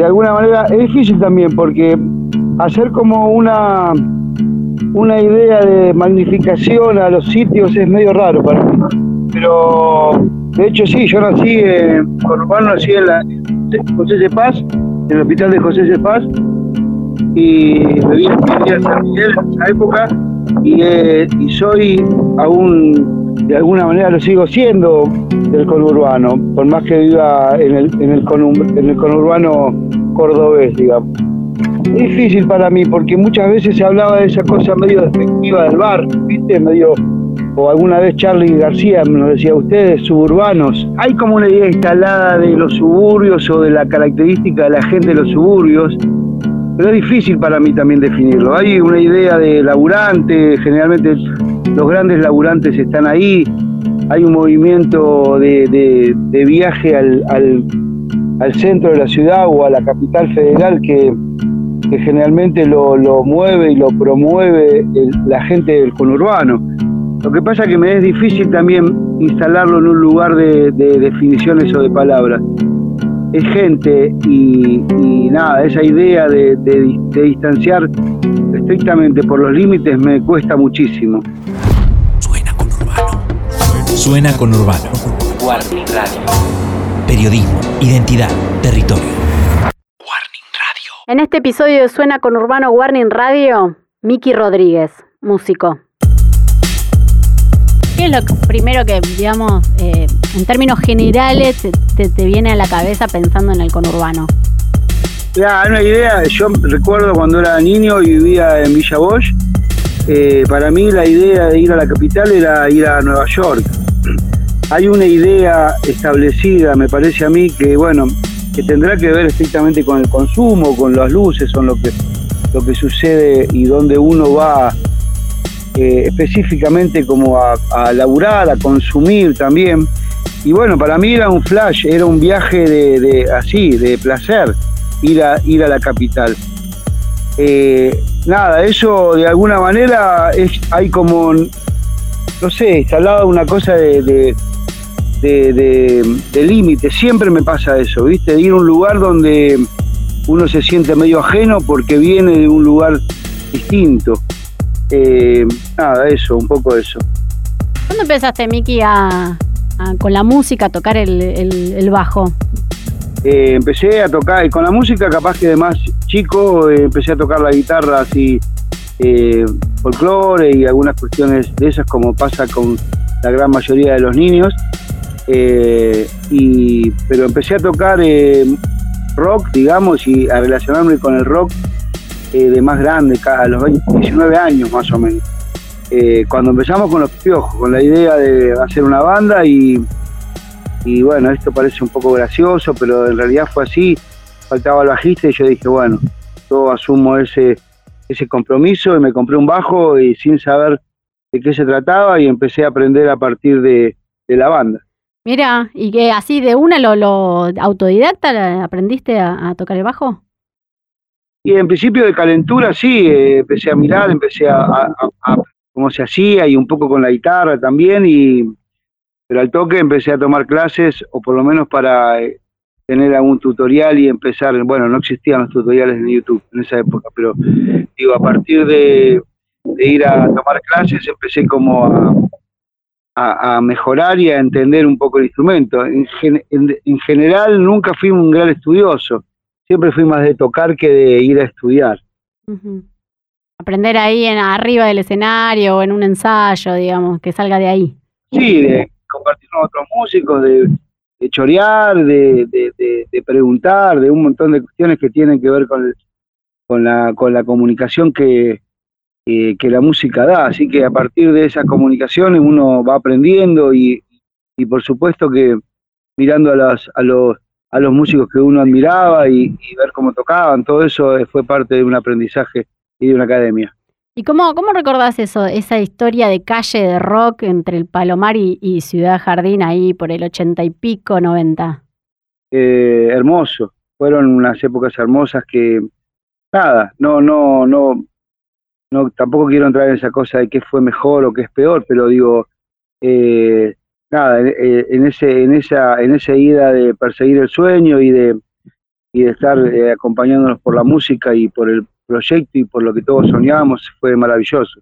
de alguna manera es difícil también porque hacer como una una idea de magnificación a los sitios es medio raro para mí. Pero de hecho sí, yo nací en Conurbano, nací en la José de Paz, en el hospital de José de Paz, y me vine a San Miguel en esa época y, eh, y soy aún de alguna manera lo sigo siendo del conurbano, por más que viva en el, en el conurbano cordobés, digamos. Difícil para mí porque muchas veces se hablaba de esa cosa medio despectiva del bar, ¿viste? Medio, o alguna vez Charlie García nos decía, ustedes suburbanos, hay como una idea instalada de los suburbios o de la característica de la gente de los suburbios, pero es difícil para mí también definirlo. Hay una idea de laburante, generalmente los grandes laburantes están ahí, hay un movimiento de, viaje al, al centro de la ciudad o a la capital federal que que generalmente lo, mueve y lo promueve la gente del conurbano. Lo que pasa es que me es difícil también instalarlo en un lugar de, definiciones o de palabras. Es gente y, nada, esa idea de, distanciar estrictamente por los límites me cuesta muchísimo. Suena conurbano. Suena conurbano. Periodismo, identidad, territorio. En este episodio de Suena con Urbano Warning Radio, Miki Rodríguez, músico. ¿Qué es lo primero que, digamos, eh, en términos generales, te, viene a la cabeza pensando en el conurbano? Ya, una idea, yo recuerdo cuando era niño y vivía en Villa Bosch, eh, para mí la idea de ir a la capital era ir a Nueva York. Hay una idea establecida, me parece a mí, que bueno, que tendrá que ver estrictamente con el consumo, con las luces, son lo que, lo que sucede y donde uno va eh, específicamente como a, a, laburar, a consumir también. Y bueno, para mí era un flash, era un viaje de, así, de placer, ir a, ir a la capital. Eh, nada, eso de alguna manera es, hay como, no sé, instalado una cosa de, de, límite. Siempre me pasa eso, ¿viste? De ir a un lugar donde uno se siente medio ajeno porque viene de un lugar distinto. Eh, nada, eso, un poco eso. ¿Cuándo empezaste, Miki, a, con la música, a tocar el, bajo? Eh, empecé a tocar, y con la música capaz que de más chico, eh, empecé a tocar la guitarra así, folclore y algunas cuestiones de esas como pasa con la gran mayoría de los niños. Eh, y, pero empecé a tocar eh, rock, digamos, y a relacionarme con el rock eh, de más grande, a los 19 años más o menos. cuando empezamos con los piojos, con la idea de hacer una banda y bueno, esto parece un poco gracioso, pero en realidad fue así, faltaba el bajista y yo dije, bueno, yo asumo ese, ese compromiso y me compré un bajo y sin saber de qué se trataba y empecé a aprender a partir de la banda. Mira, ¿y que así de una lo, lo autodidacta aprendiste a, tocar el bajo? Y en principio de calentura sí, eh, empecé a mirar, empecé a, cómo se hacía y un poco con la guitarra también, y pero al toque empecé a tomar clases, o por lo menos para eh, tener algún tutorial y empezar, bueno, no existían los tutoriales en YouTube en esa época, pero digo, a partir de ir a tomar clases empecé como a, a, mejorar y a entender un poco el instrumento. En, general nunca fui un gran estudioso, siempre fui más de tocar que de ir a estudiar. Aprender ahí en arriba del escenario o en un ensayo, digamos, que salga de ahí. Sí, de compartir con otros músicos, de, chorear, de, de, preguntar, de un montón de cuestiones que tienen que ver con, con, la, con la comunicación que, que la música da. Así que a partir de esas comunicaciones uno va aprendiendo y, y por supuesto que mirando a, las, a, los, a los músicos que uno admiraba y, ver cómo tocaban, todo eso fue parte de un aprendizaje y de una academia. ¿Y cómo, cómo recordás eso, esa historia de calle de rock entre el Palomar y, Ciudad Jardín ahí por el ochenta y pico, noventa? Eh, hermoso, fueron unas épocas hermosas que, nada, no, no, no, no tampoco quiero entrar en esa cosa de qué fue mejor o qué es peor, pero digo, eh, nada, eh, en, ese, en, esa, en esa ida de perseguir el sueño y de, y de estar eh, acompañándonos por la música y por el proyecto y por lo que todos soñábamos fue maravilloso.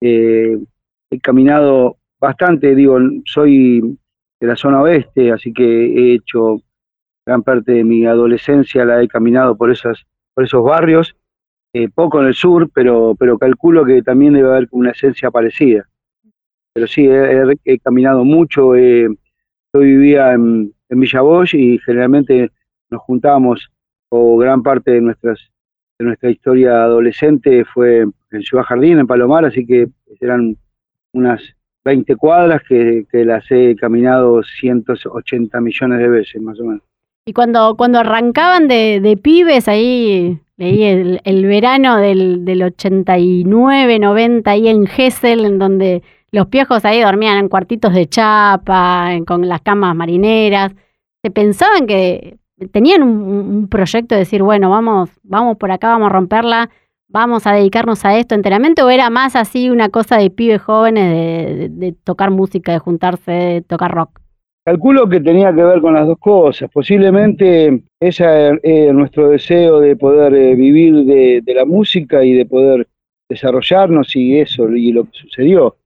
Eh, he caminado bastante, digo, soy de la zona oeste, así que he hecho gran parte de mi adolescencia, la he caminado por, esas, por esos barrios, eh, poco en el sur, pero, pero calculo que también debe haber una esencia parecida. Pero sí, he, caminado mucho, yo vivía en, en Villa Bosch y generalmente nos juntábamos, o gran parte de nuestras de nuestra historia adolescente fue en Ciudad Jardín, en Palomar, así que eran unas 20 cuadras que, las he caminado 180 millones de veces, más o menos. Y cuando, cuando arrancaban de, de pibes, ahí leí el, el verano del, del 89, 90, ahí en Gessel, en donde los piojos ahí dormían en cuartitos de chapa, con las camas marineras. ¿Se pensaban que tenían un, proyecto de decir, bueno, vamos, vamos por acá, vamos a romperla, vamos a dedicarnos a esto enteramente, o era más así una cosa de pibes jóvenes de, tocar música, de juntarse, de tocar rock? Calculo que tenía que ver con las dos cosas. Posiblemente ese es nuestro deseo de poder eh, vivir de, la música y de poder desarrollarnos y eso, y lo que sucedió.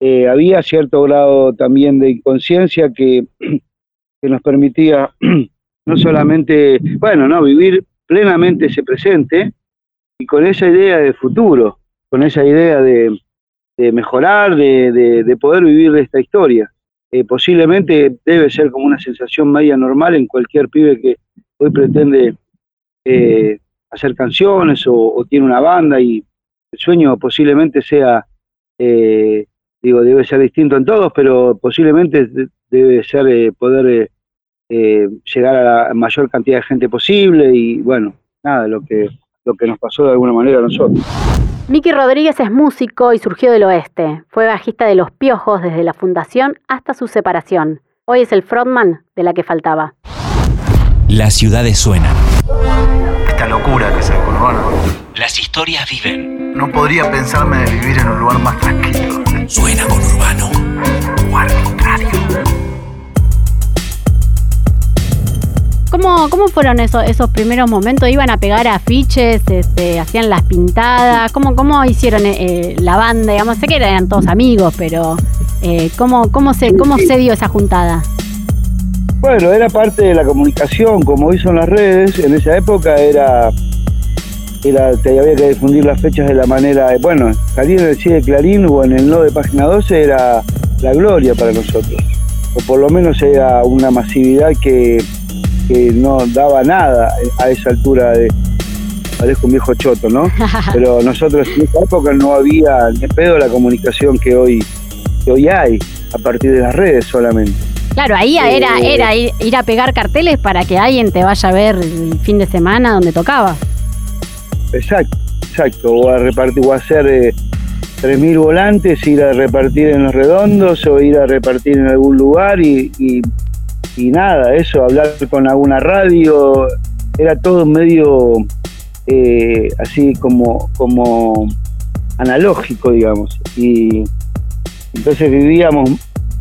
Eh, había cierto grado también de inconsciencia que, que nos permitía no solamente, bueno, no, vivir plenamente ese presente y con esa idea de futuro, con esa idea de, mejorar, de, poder vivir de esta historia. Eh, posiblemente debe ser como una sensación media normal en cualquier pibe que hoy pretende eh, hacer canciones o, tiene una banda y el sueño posiblemente sea, eh, digo, debe ser distinto en todos, pero posiblemente debe ser poder eh, llegar a la mayor cantidad de gente posible y bueno, nada, lo que, lo que nos pasó de alguna manera a nosotros. Miki Rodríguez es músico y surgió del oeste. Fue bajista de Los Piojos desde la fundación hasta su separación. Hoy es el frontman de la que faltaba. Las ciudades suenan. Esta locura que es el conurbano. Las historias viven. No podría pensarme de vivir en un lugar más tranquilo. Suena con urbano. O ¿Cómo, ¿Cómo fueron esos, esos primeros momentos? ¿Iban a pegar afiches? Este, ¿Hacían las pintadas? ¿Cómo, cómo hicieron eh, la banda? Digamos, sé que eran todos amigos, pero eh, ¿cómo, cómo, se, ¿cómo se dio esa juntada? Bueno, era parte de la comunicación, como hizo en las redes. En esa época era, era había que difundir las fechas de la manera. Bueno, salir en el sí de Clarín o en el no de página 12 era la gloria para nosotros. O por lo menos era una masividad que que no daba nada a esa altura de parezco un viejo choto, ¿no? Pero nosotros en esa época no había ni pedo la comunicación que hoy, que hoy hay, a partir de las redes solamente. Claro, ahí era, eh, era ir, a pegar carteles para que alguien te vaya a ver el fin de semana donde tocaba. Exacto, exacto. O a repartir, o a hacer eh, 3.000 volantes, ir a repartir en los redondos o ir a repartir en algún lugar y y nada, eso, hablar con alguna radio, era todo medio eh, así como, como analógico, digamos. Y entonces vivíamos,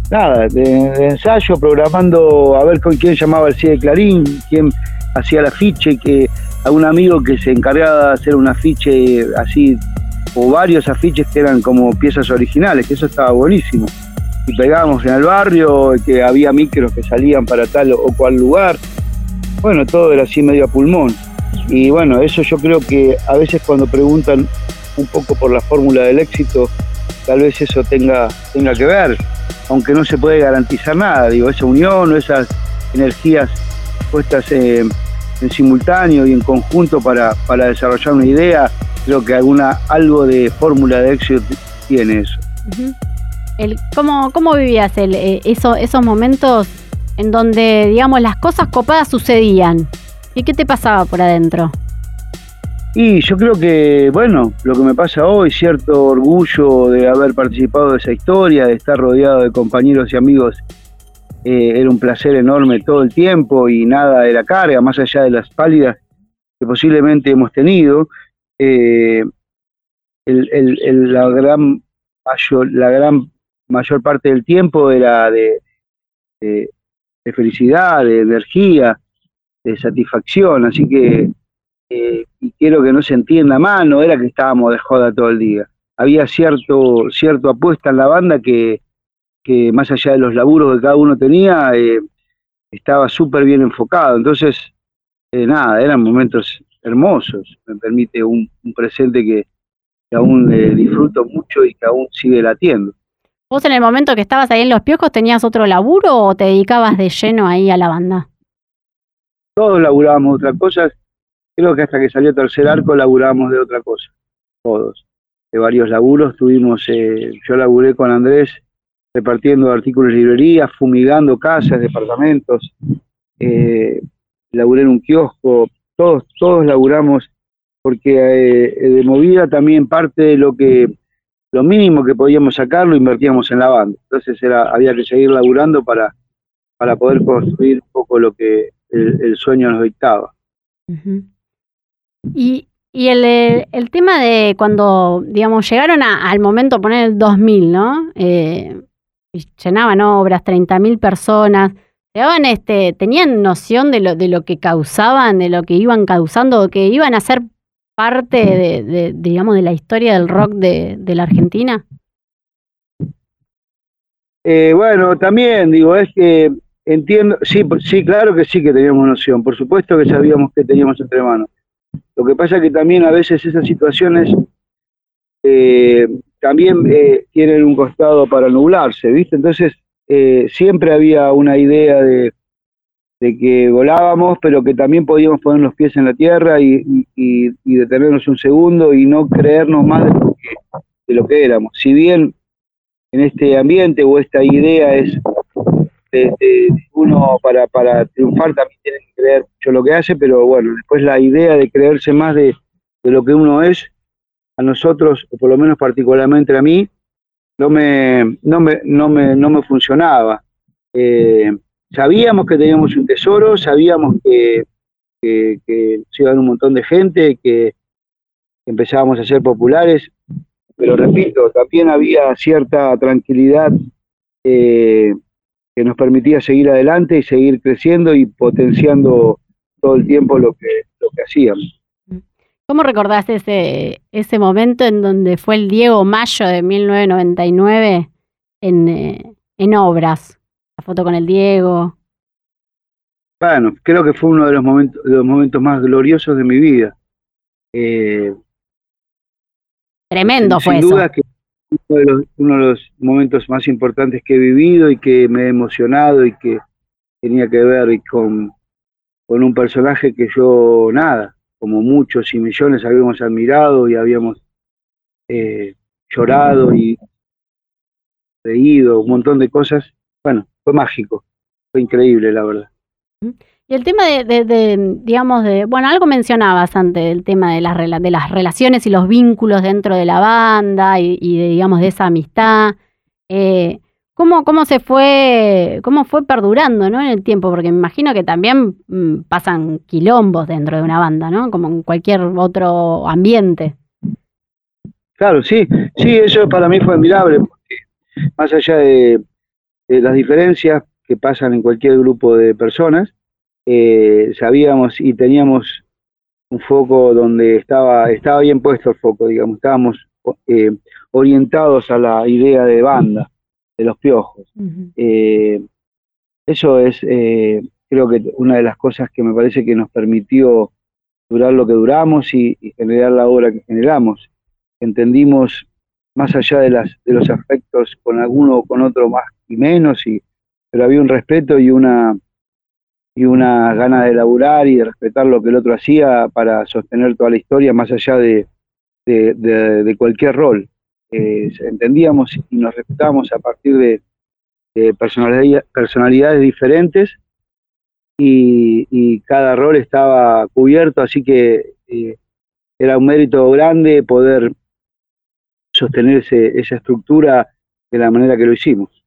nada, de, ensayo, programando a ver con quién llamaba el CIE Clarín, quién hacía el afiche, que algún amigo que se encargaba de hacer un afiche así, o varios afiches que eran como piezas originales, que eso estaba buenísimo y pegábamos en el barrio, que había micros que salían para tal o cual lugar. Bueno, todo era así medio a pulmón. Y bueno, eso yo creo que a veces cuando preguntan un poco por la fórmula del éxito, tal vez eso tenga, tenga que ver, aunque no se puede garantizar nada, digo, esa unión o esas energías puestas en simultáneo y en conjunto para, para desarrollar una idea, creo que alguna, algo de fórmula de éxito tiene eso. ¿Cómo, ¿Cómo vivías el, eh, esos momentos en donde, digamos, las cosas copadas sucedían? ¿Y qué te pasaba por adentro? Y yo creo que, bueno, lo que me pasa hoy, cierto orgullo de haber participado de esa historia, de estar rodeado de compañeros y amigos, eh, era un placer enorme todo el tiempo y nada de la carga, más allá de las pálidas que posiblemente hemos tenido. Eh, la gran la gran mayor parte del tiempo era de, de, felicidad, de energía. de satisfacción, así que eh, y quiero que no se entienda mal, no era que estábamos de joda todo el día. Había cierto, cierto apuesta en la banda que, que más allá de los laburos que cada uno tenía, eh, estaba súper bien enfocado. Entonces, eh, nada, eran momentos hermosos. Me permite un, un presente que, que aún disfruto mucho y que aún sigue latiendo. ¿Vos en el momento que estabas ahí en Los Piojos tenías otro laburo o te dedicabas de lleno ahí a la banda? Todos laburábamos otra cosa. Creo que hasta que salió Tercer Arco laburábamos de otra cosa. Todos. De varios laburos. Tuvimos, eh, yo laburé con Andrés repartiendo artículos de librería, fumigando casas, departamentos. Eh, laburé en un kiosco. Todos, todos laburamos porque eh, de movida también parte de lo que lo mínimo que podíamos sacar lo invertíamos en la banda. Entonces era, había que seguir laburando para, para poder construir un poco lo que el, sueño nos dictaba. Y, y el, el, tema de cuando, digamos, llegaron al momento, poner el 2000, ¿no? Eh, llenaban obras, 30.000 personas. Este, ¿Tenían noción de lo, de lo que causaban, de lo que iban causando, que iban a ser parte de, digamos, de la historia del rock de, la Argentina? Eh, bueno, también digo, es que entiendo, sí, sí, claro que sí que teníamos noción, por supuesto que sabíamos que teníamos entre manos. Lo que pasa es que también a veces esas situaciones eh, también eh, tienen un costado para nublarse, ¿viste? Entonces siempre había una idea de, de que volábamos, pero que también podíamos poner los pies en la tierra y, detenernos un segundo y no creernos más de lo, que, éramos. Si bien en este ambiente o esta idea es de, uno para, para triunfar también tiene que creer mucho lo que hace, pero bueno, después la idea de creerse más de, lo que uno es, a nosotros, o por lo menos particularmente a mí, no me, no me, no me, no me funcionaba. Eh, sabíamos que teníamos un tesoro, sabíamos que, que, iban un montón de gente, que empezábamos a ser populares, pero repito, también había cierta tranquilidad eh, que nos permitía seguir adelante y seguir creciendo y potenciando todo el tiempo lo que, lo que hacíamos. ¿Cómo recordás ese, ese momento en donde fue el Diego Mayo de 1999 en, eh, en obras? La foto con el Diego. Bueno, creo que fue uno de los momentos, de los momentos más gloriosos de mi vida. Eh, Tremendo fue sin duda que uno de, los, uno de los momentos más importantes que he vivido y que me he emocionado y que tenía que ver con, con un personaje que yo, nada, como muchos y millones habíamos admirado y habíamos eh, llorado y reído, un montón de cosas. Bueno, fue mágico, fue increíble, la verdad. Y el tema de, digamos, de, bueno, algo mencionabas antes, el tema de las, de las relaciones y los vínculos dentro de la banda y, de, digamos, de esa amistad. Eh, ¿cómo, ¿Cómo se fue, cómo fue perdurando, ¿no? En el tiempo, porque me imagino que también mm, pasan quilombos dentro de una banda, ¿no? Como en cualquier otro ambiente. Claro, sí, sí, eso para mí fue admirable, porque más allá de, eh, las diferencias que pasan en cualquier grupo de personas. Eh, sabíamos y teníamos un foco donde estaba, estaba bien puesto el foco, digamos, estábamos eh, orientados a la idea de banda, de los piojos. eso es, creo que una de las cosas que me parece que nos permitió durar lo que duramos y, y generar la obra que generamos. Entendimos más allá de, las, de los aspectos con alguno o con otro más y menos, y, pero había un respeto y una, y una gana de laburar y de respetar lo que el otro hacía para sostener toda la historia más allá de, de, cualquier rol. Eh, entendíamos y nos respetábamos a partir de, personalidades diferentes y, y, cada rol estaba cubierto, así que eh, era un mérito grande poder sostener esa estructura de la manera que lo hicimos.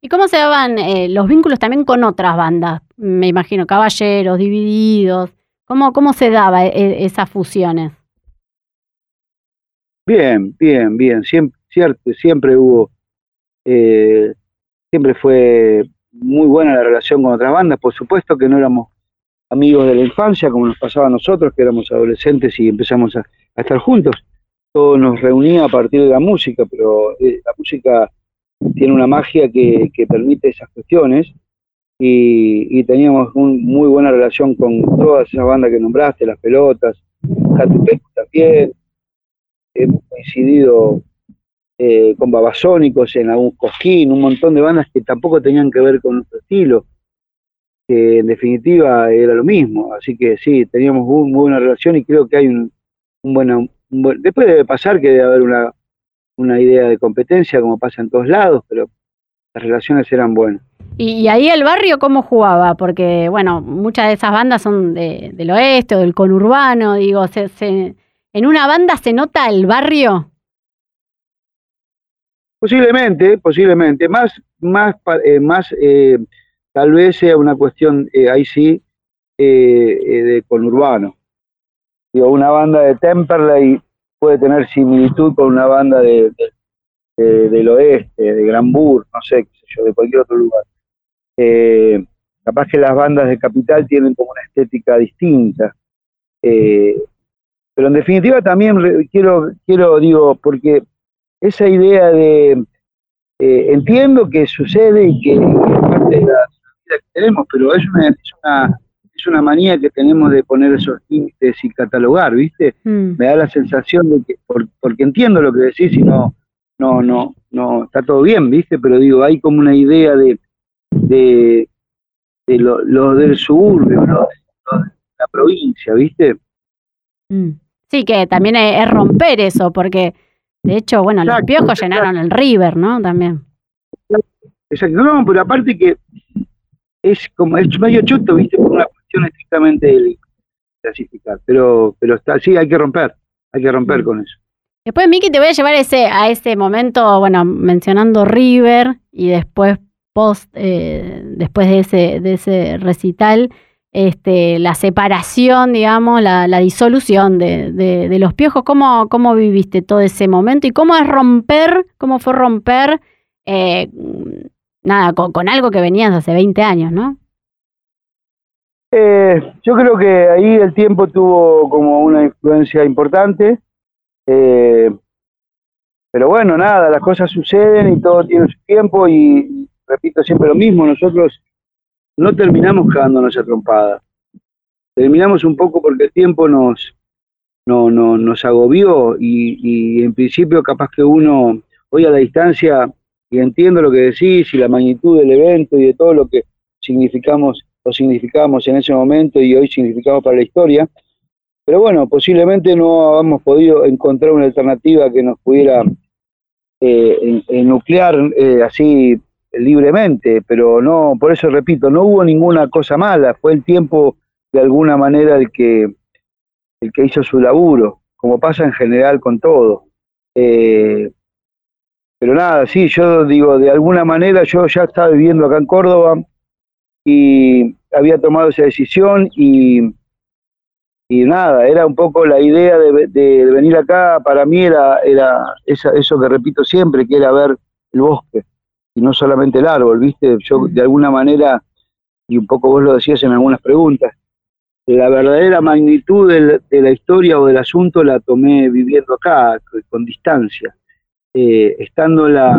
¿Y cómo se daban eh, los vínculos también con otras bandas? Me imagino, Caballeros, Divididos. ¿Cómo, cómo se daba e, esas fusiones? Bien, bien, bien. Siempre, cierto, siempre hubo, eh, siempre fue muy buena la relación con otras bandas. Por supuesto que no éramos amigos de la infancia, como nos pasaba a nosotros, que éramos adolescentes y empezamos a, a estar juntos. Todo nos reunía a partir de la música, pero eh, la música tiene una magia que, que permite esas cuestiones. Y, y teníamos un, muy buena relación con todas esas bandas que nombraste, Las Pelotas, Catupecu también, hemos coincidido eh, con Babasónicos en algún Cosquín, un montón de bandas que tampoco tenían que ver con nuestro estilo, que en definitiva era lo mismo, así que sí, teníamos muy, muy buena relación y creo que hay un, un un buen- después debe pasar que debe haber una, una idea de competencia como pasa en todos lados, pero las relaciones eran buenas. Y, ahí el barrio, ¿cómo jugaba? Porque, bueno, muchas de esas bandas son de- del oeste o del conurbano, digo, se, se- ¿en una banda se nota el barrio? Posiblemente, posiblemente, más, más, eh, más eh, tal vez sea una cuestión, eh, ahí sí, de conurbano. Digo, una banda de Temperley puede tener similitud con una banda de, de- de- del oeste, de Granbur, no sé, qué sé yo, de cualquier otro lugar. Eh, capaz que las bandas de capital tienen como una estética distinta. Eh, pero en definitiva también quiero, quiero, digo, porque esa idea de eh, entiendo que sucede y que es parte de la vida que tenemos, pero es una, es una es una manía que tenemos de poner esos límites y catalogar, ¿viste? Mm. Me da la sensación de que, por- porque entiendo lo que decís y no, no, no, no, está todo bien, ¿viste? Pero digo, hay como una idea de, de, de lo, lo del suburbio, ¿no? Lo de la provincia, ¿viste? Mm. Sí, que también es, es romper eso, porque de hecho, bueno, los piojos exacto. llenaron el River, ¿no? También. Exacto, no, pero aparte que es como, es medio choto, viste, por una cuestión estrictamente de clasificar, pero, pero está, sí, hay que romper, hay que romper con eso. Después, Miki, te voy a llevar ese, a ese momento, bueno, mencionando River y después post, eh, después de ese, de ese recital, este, la separación, digamos, la, la disolución de, de- de los piojos. ¿Cómo, ¿Cómo viviste todo ese momento? ¿Y cómo es romper, cómo fue romper, eh, nada, con, con algo que venías hace 20 años, ¿no? Eh, yo creo que ahí el tiempo tuvo como una influencia importante, eh, pero bueno, nada, las cosas suceden y todo tiene su tiempo y repito siempre lo mismo, nosotros no terminamos cagándonos a terminamos un poco porque el tiempo nos, no, no, nos agobió y en principio capaz que uno, hoy a la distancia, y entiendo lo que decís y la magnitud del evento y de todo lo que significamos o significamos en ese momento y hoy significamos para la historia, pero bueno, posiblemente no hemos podido encontrar una alternativa que nos pudiera eh, enuclear eh, así libremente, pero no, por eso repito, no hubo ninguna cosa mala, fue el tiempo de alguna manera el que el que hizo su laburo, como pasa en general con todo. Eh, pero nada, sí, yo digo, de alguna manera yo ya estaba viviendo acá en Córdoba y había tomado esa decisión y, y nada, era un poco la idea de, de- de venir acá, para mí era, era esa- eso que repito siempre, que era ver el bosque y no solamente el árbol, ¿viste? Yo de alguna manera, y un poco vos lo decías en algunas preguntas, la verdadera magnitud del- de la historia o del asunto la tomé viviendo acá, con, distancia. Eh, estando en la,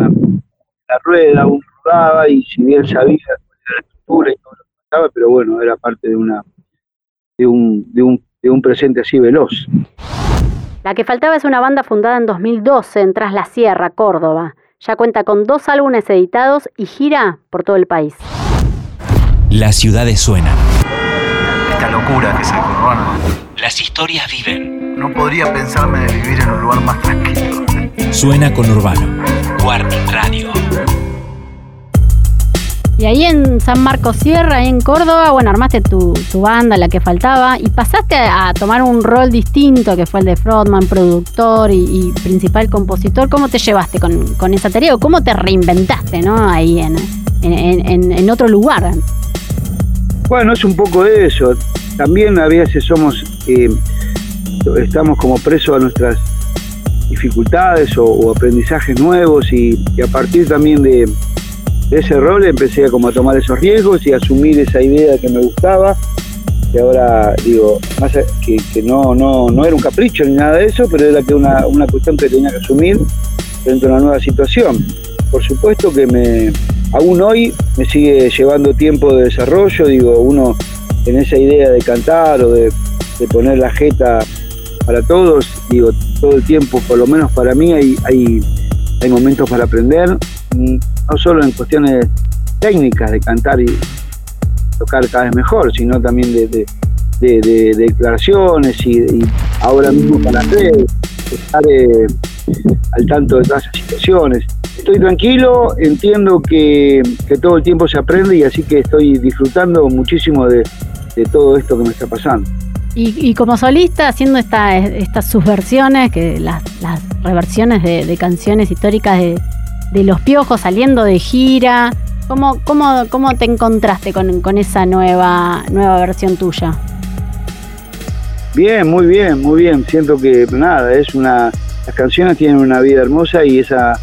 la rueda, uno rodaba y si bien sabía cuál era la estructura y todo lo que pasaba, pero bueno, era parte de una de un, de un, de un presente así veloz. La que faltaba es una banda fundada en 2012 en Tras la Sierra, Córdoba. Ya cuenta con dos álbumes editados y gira por todo el país. Las ciudades suenan. Esta locura que es el conurbano. Las historias viven. No podría pensarme de vivir en un lugar más tranquilo. Suena con Urbano. Warning Radio. Y ahí en San Marcos Sierra, ahí en Córdoba, bueno, armaste tu, banda, la que faltaba, y pasaste a, tomar un rol distinto, que fue el de frontman, productor y, principal compositor. ¿Cómo te llevaste con, con esa tarea o cómo te reinventaste, no? Ahí en, en, otro lugar. Bueno, es un poco de eso. También a veces somos, eh, estamos como presos a nuestras dificultades o, aprendizajes nuevos y a partir también de, de ese rol empecé como a tomar esos riesgos y a asumir esa idea que me gustaba. Que ahora digo, que no, no, no era un capricho ni nada de eso, pero era que una, una cuestión que tenía que asumir frente a una nueva situación. Por supuesto que me, aún hoy me sigue llevando tiempo de desarrollo, digo, uno en esa idea de cantar o de, de poner la jeta para todos, digo, todo el tiempo, por lo menos para mí, hay, hay, hay momentos para aprender, mm, no solo en cuestiones técnicas de cantar y tocar cada vez mejor, sino también de, de, de- de- de declaraciones y, ahora mismo para redes, estar eh, al tanto de todas esas situaciones. Estoy tranquilo, entiendo que, que todo el tiempo se aprende y así que estoy disfrutando muchísimo de, todo esto que me está pasando. Y, como solista, haciendo esta, estas subversiones, que las, las reversiones de canciones históricas de, de Los Piojos, saliendo de gira, ¿cómo, cómo, cómo te encontraste con, con esa nueva, nueva versión tuya? Bien, muy bien, muy bien. Siento que nada, es una. Las canciones tienen una vida hermosa y esa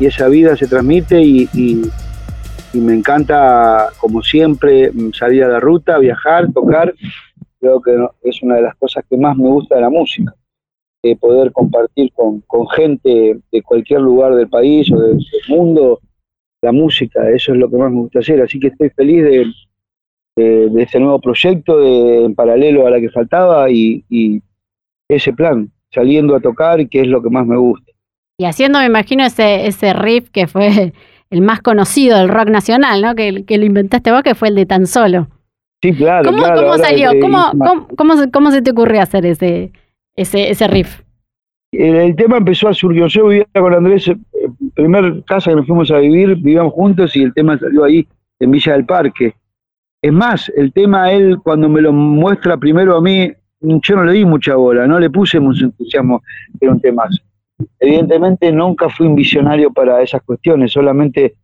y esa vida se transmite y, y- me encanta, como siempre, salir a la ruta, viajar, tocar. Creo que es una de las cosas que más me gusta de la música, eh, poder compartir con, con gente de cualquier lugar del país o del, del mundo la música. Eso es lo que más me gusta hacer. Así que estoy feliz de, de, de este nuevo proyecto de, en paralelo a la que faltaba y, y ese plan, saliendo a tocar, que es lo que más me gusta. Y haciendo, me imagino, ese, ese riff que fue el más conocido del rock nacional, ¿no? Que, que lo inventaste vos, que fue el de Tan Solo. Sí, claro. ¿Cómo, claro, cómo salió? ¿Cómo, cómo, cómo se te ocurrió hacer ese, ese, ese riff? El, tema empezó a surgir. Yo vivía con Andrés, eh, primer casa que nos fuimos a vivir, vivíamos juntos y el tema salió ahí, en Villa del Parque. Es más, el tema él, cuando me lo muestra primero a mí, yo no le di mucha bola, no le puse mucho entusiasmo era un temazo. Evidentemente nunca fui un visionario para esas cuestiones, solamente,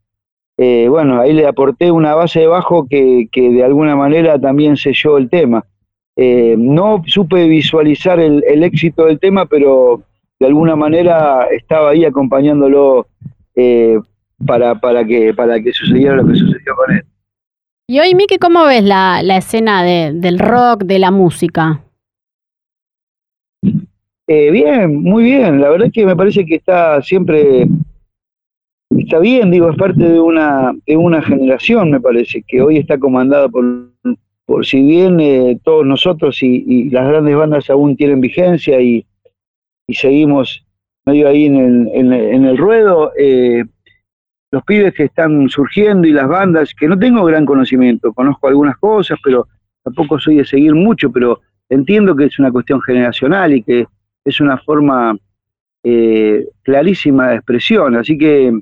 eh, bueno, ahí le aporté una base de bajo que, que de alguna manera también selló el tema. Eh, no supe visualizar el, el éxito del tema, pero de alguna manera estaba ahí acompañándolo eh, para, para, que, para que sucediera lo que sucedió con él. Y hoy, Miki, ¿cómo ves la, la escena de- del rock, de la música? Eh, bien, muy bien. La verdad es que me parece que está siempre está bien, digo, es parte de una de una generación, me parece, que hoy está comandada por, por si bien eh, todos nosotros y, y las grandes bandas aún tienen vigencia y, y seguimos medio ahí en el, en, en el ruedo, eh, los pibes que están surgiendo y las bandas, que no tengo gran conocimiento, conozco algunas cosas, pero tampoco soy de seguir mucho, pero entiendo que es una cuestión generacional y que es una forma eh, clarísima de expresión, así que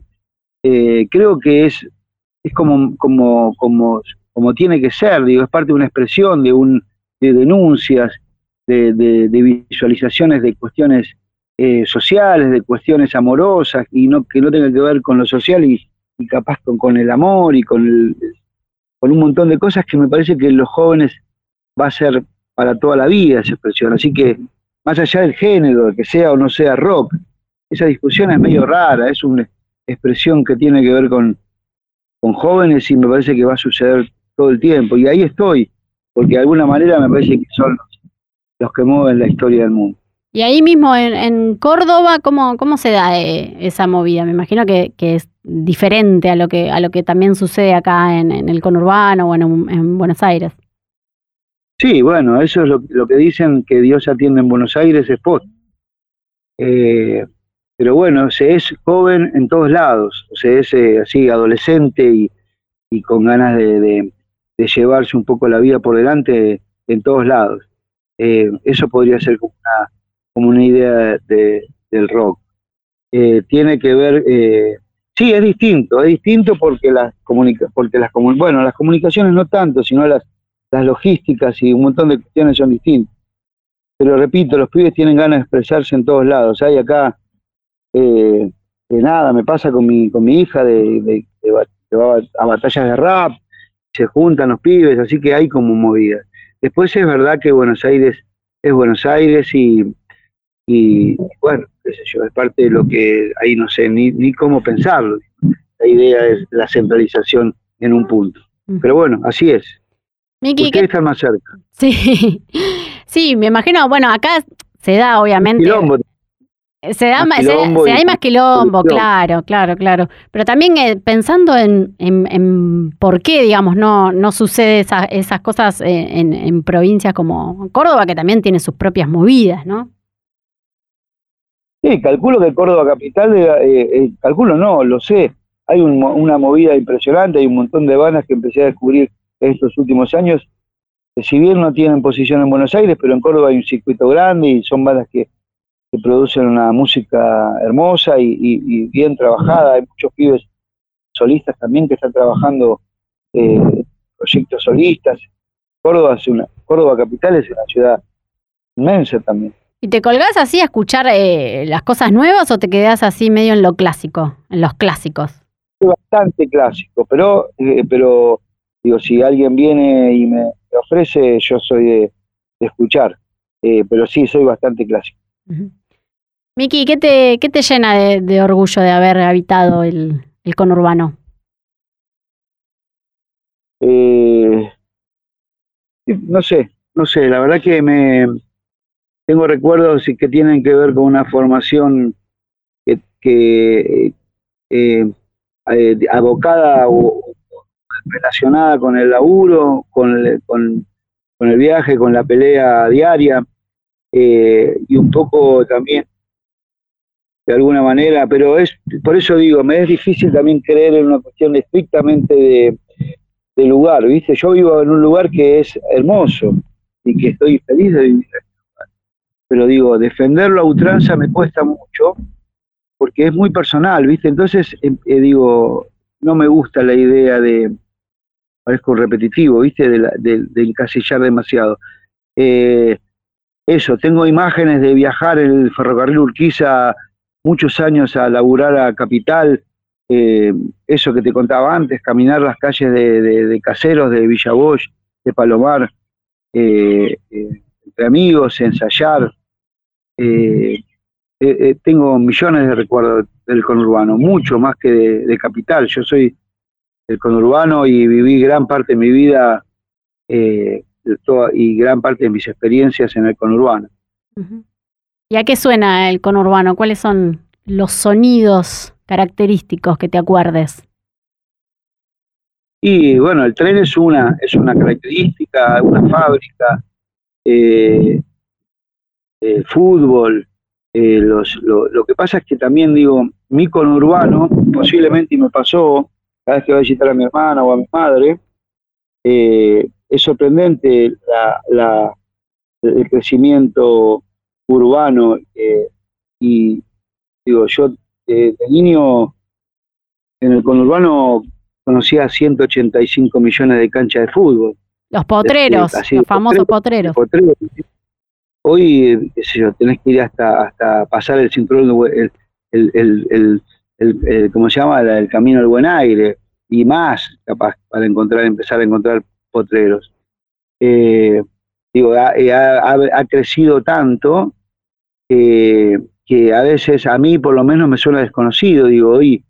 eh, creo que es, es como, como, como, como tiene que ser, digo, es parte de una expresión, de, un, de denuncias, de, de- visualizaciones de cuestiones eh, sociales, de cuestiones amorosas, y no que no tenga que ver con lo social y, capaz con, con el amor y con, el- con un montón de cosas que me parece que los jóvenes va a ser para toda la vida esa expresión. Así que más allá del género, que sea o no sea rock, esa discusión es medio rara, es una expresión que tiene que ver con, con jóvenes y me parece que va a suceder todo el tiempo. Y ahí estoy, porque de alguna manera me parece que son los, los que mueven la historia del mundo. Y ahí mismo en, en Córdoba, ¿cómo, cómo se da eh, esa movida? Me imagino que, que es diferente a lo que, a lo que también sucede acá en, en el conurbano o en, en Buenos Aires. Sí, bueno, eso es lo, lo que dicen que Dios atiende en Buenos Aires, es post. Eh, pero bueno, se es joven en todos lados, se es eh, así adolescente y, y con ganas de, de- de llevarse un poco la vida por delante en todos lados. Eh, eso podría ser como una, como una idea de- del rock. Eh, tiene que ver, eh, sí, es distinto, es distinto porque las comunica porque las bueno, las comunicaciones no tanto, sino las las logísticas y un montón de cuestiones son distintas. Pero repito, los pibes tienen ganas de expresarse en todos lados. Hay acá, eh, de nada, me pasa con mi, con mi hija, de, de- de va a batallas de rap, se juntan los pibes, así que hay como movida. Después es verdad que Buenos Aires es Buenos Aires y, y bueno, qué sé yo, es parte de lo que ahí no sé ni, ni cómo pensarlo. La idea es la centralización en un punto. Pero bueno, así es. Miki, Ustedes ¿qué- están más cerca. Sí, sí, me imagino, bueno, acá se da obviamente, Quilombo, se da más se, quilombo se y hay más quilombo, producción. claro, claro, claro. Pero también eh, pensando en, en, en por qué, digamos, no, no sucede esa- esas cosas eh, en, en provincias como Córdoba, que también tiene sus propias movidas, ¿no? Sí, calculo que Córdoba Capital, eh, eh, calculo no, lo sé. Hay un una movida impresionante, hay un montón de bandas que empecé a descubrir estos últimos años, que si bien no tienen posición en Buenos Aires, pero en Córdoba hay un circuito grande y son bandas que, que producen una música hermosa y, y- y bien trabajada. Hay muchos pibes solistas también que están trabajando eh, proyectos solistas. Córdoba, es una, Córdoba Capital es una ciudad inmensa también. ¿Y te colgás así a escuchar eh, las cosas nuevas o te quedás así medio en lo clásico, en los clásicos? bastante clásico, pero, eh, pero digo, si alguien viene y me, ofrece, yo soy de, de escuchar. Eh, pero sí, soy bastante clásico. Miki, ¿qué te, qué te llena de, orgullo de haber habitado el, el conurbano? Eh, no sé, no sé, la verdad que me tengo recuerdos que tienen que ver con una formación que, que eh, eh, abocada o relacionada con el laburo, con con, con el viaje, con la pelea diaria eh, y un poco también de alguna manera, pero es por eso digo, me es difícil también creer en una cuestión estrictamente de, de lugar, ¿viste? Yo vivo en un lugar que es hermoso y que estoy feliz de vivir en este lugar. Pero digo, defenderlo a ultranza me cuesta mucho porque es muy personal, ¿viste? Entonces, eh, eh, digo, no me gusta la idea de, parezco repetitivo, ¿viste? De, la- de- de encasillar demasiado. Eh, eso, tengo imágenes de viajar en el ferrocarril Urquiza muchos años a laburar a Capital, eh, eso que te contaba antes, caminar las calles de, de- Caseros, de Villa Bosch, de Palomar, eh, eh, entre amigos, ensayar. Eh, eh, tengo millones de recuerdos del conurbano, mucho más que de, Capital. Yo soy del conurbano y viví gran parte de mi vida de toda- y gran parte de mis experiencias en el conurbano. ¿Y a qué suena el conurbano? ¿Cuáles son los sonidos característicos que te acuerdes? Y bueno, el tren es una, es una característica, una fábrica, eh, el fútbol. eh, lo, que pasa es que también digo, mi conurbano, posiblemente y me pasó, cada vez que voy a visitar a mi hermana o a mi madre, eh, es sorprendente la- el crecimiento urbano eh, y digo, yo eh, de niño en el conurbano conocía 185 millones de canchas de fútbol. Los potreros, así, los famosos potreros. potreros. Hoy, eh, qué sé yo, tenés que ir hasta, hasta pasar el cinturón, el, el, el, el, ¿cómo se llama? La- El camino al buen aire y más, capaz, para encontrar, empezar a encontrar potreros. Eh, digo, ha, eh, ha- ha- ha crecido tanto que, que a veces a mí por lo menos me suena desconocido. Digo, hoy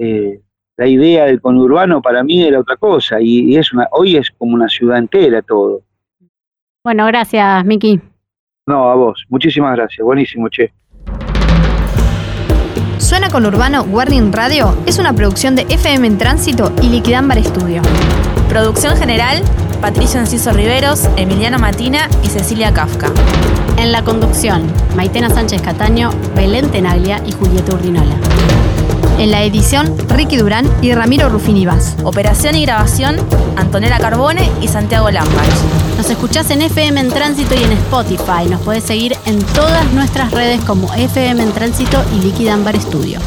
eh, la idea del conurbano para mí era otra cosa y, y es una, hoy es como una ciudad entera todo. Bueno, gracias, Miki. No, a vos. Muchísimas gracias. Buenísimo, che. Suena con Urbano Warning Radio es una producción de FM en Tránsito y Liquidámbar Estudio. Producción general, Patricio Enciso Riveros, Emiliano Matina y Cecilia Kafka. En la conducción, Maitena Sánchez Cataño, Belén Tenaglia y Julieta Urdinola. En la edición, Ricky Durán y Ramiro Rufini Vaz. Operación y grabación, Antonella Carbone y Santiago Lambach. Nos escuchás en FM en Tránsito y en Spotify. Nos podés seguir en todas nuestras redes como FM en Tránsito y Liquid Ambar Studio.